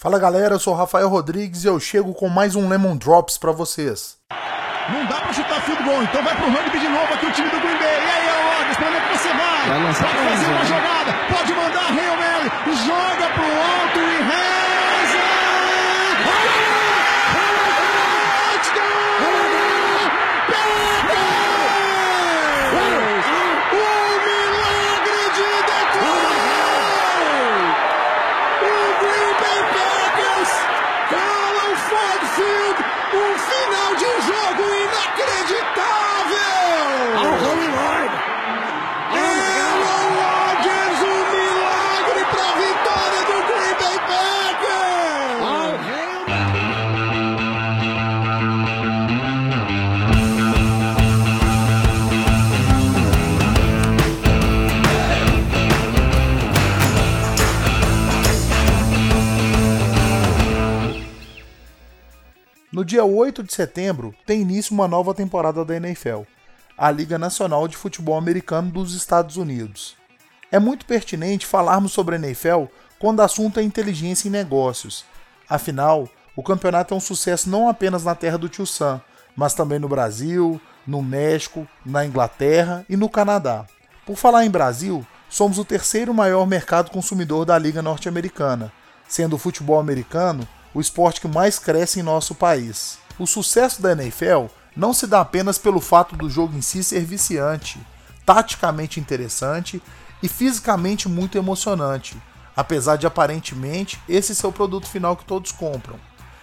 Fala galera, eu sou o Rafael Rodrigues e eu chego com mais um Lemon Drops para vocês. Não dá pra chutar field goal, então vai pro rugby de novo aqui o time do Green Bay. E aí, Aodes, pra onde é que você vai? vai pode fazer uma jogada, pode mandar Hail Mary, joga No dia 8 de setembro, tem início uma nova temporada da NFL, a Liga Nacional de Futebol Americano dos Estados Unidos. É muito pertinente falarmos sobre a NFL quando o assunto é inteligência em negócios. Afinal, o campeonato é um sucesso não apenas na terra do tio Sam, mas também no Brasil, no México, na Inglaterra e no Canadá. Por falar em Brasil, somos o terceiro maior mercado consumidor da Liga Norte-Americana, sendo o futebol americano o esporte que mais cresce em nosso país. O sucesso da NFL não se dá apenas pelo fato do jogo em si ser viciante, taticamente interessante e fisicamente muito emocionante, apesar de aparentemente esse ser o produto final que todos compram,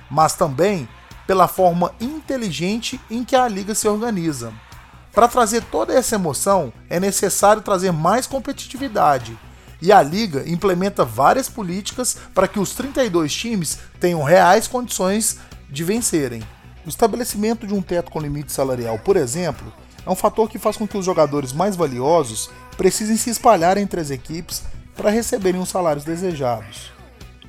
mas também pela forma inteligente em que a liga se organiza. Para trazer toda essa emoção, é necessário trazer mais competitividade, e a liga implementa várias políticas para que os 32 times tenham reais condições de vencerem. O estabelecimento de um teto com limite salarial, por exemplo, é um fator que faz com que os jogadores mais valiosos precisem se espalhar entre as equipes para receberem os salários desejados.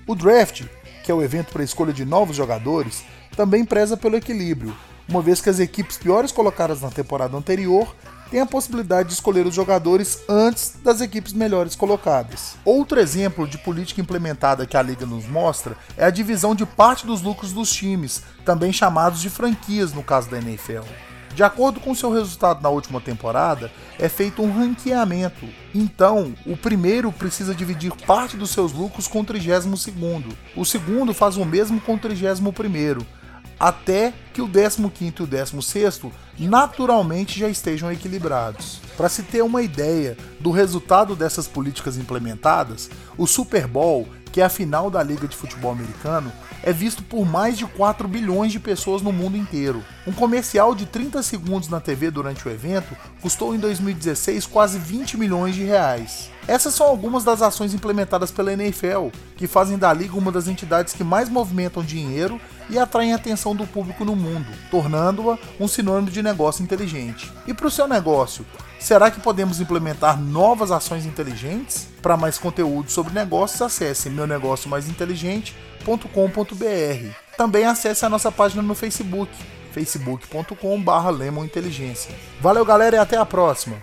O draft, que é o evento para a escolha de novos jogadores, também preza pelo equilíbrio, uma vez que as equipes piores colocadas na temporada anterior têm a possibilidade de escolher os jogadores antes das equipes melhores colocadas. Outro exemplo de política implementada que a liga nos mostra é a divisão de parte dos lucros dos times, também chamados de franquias no caso da NFL. De acordo com seu resultado na última temporada, é feito um ranqueamento. Então, o primeiro precisa dividir parte dos seus lucros com o 32 segundo. O segundo faz o mesmo com o 31 primeiro até que o 15 e o 16 naturalmente já estejam equilibrados. Para se ter uma ideia do resultado dessas políticas implementadas, o Super Bowl, que é a final da Liga de Futebol Americano, é visto por mais de 4 bilhões de pessoas no mundo inteiro. Um comercial de 30 segundos na TV durante o evento custou em 2016 quase 20 milhões de reais. Essas são algumas das ações implementadas pela NFL, que fazem da liga uma das entidades que mais movimentam dinheiro e atraem a atenção do público no mundo, tornando-a um sinônimo de negócio inteligente. E para o seu negócio, será que podemos implementar novas ações inteligentes? Para mais conteúdo sobre negócios, acesse meunegociomaisinteligente.com.br. Também acesse a nossa página no Facebook, facebook.com.br Valeu, galera, e até a próxima!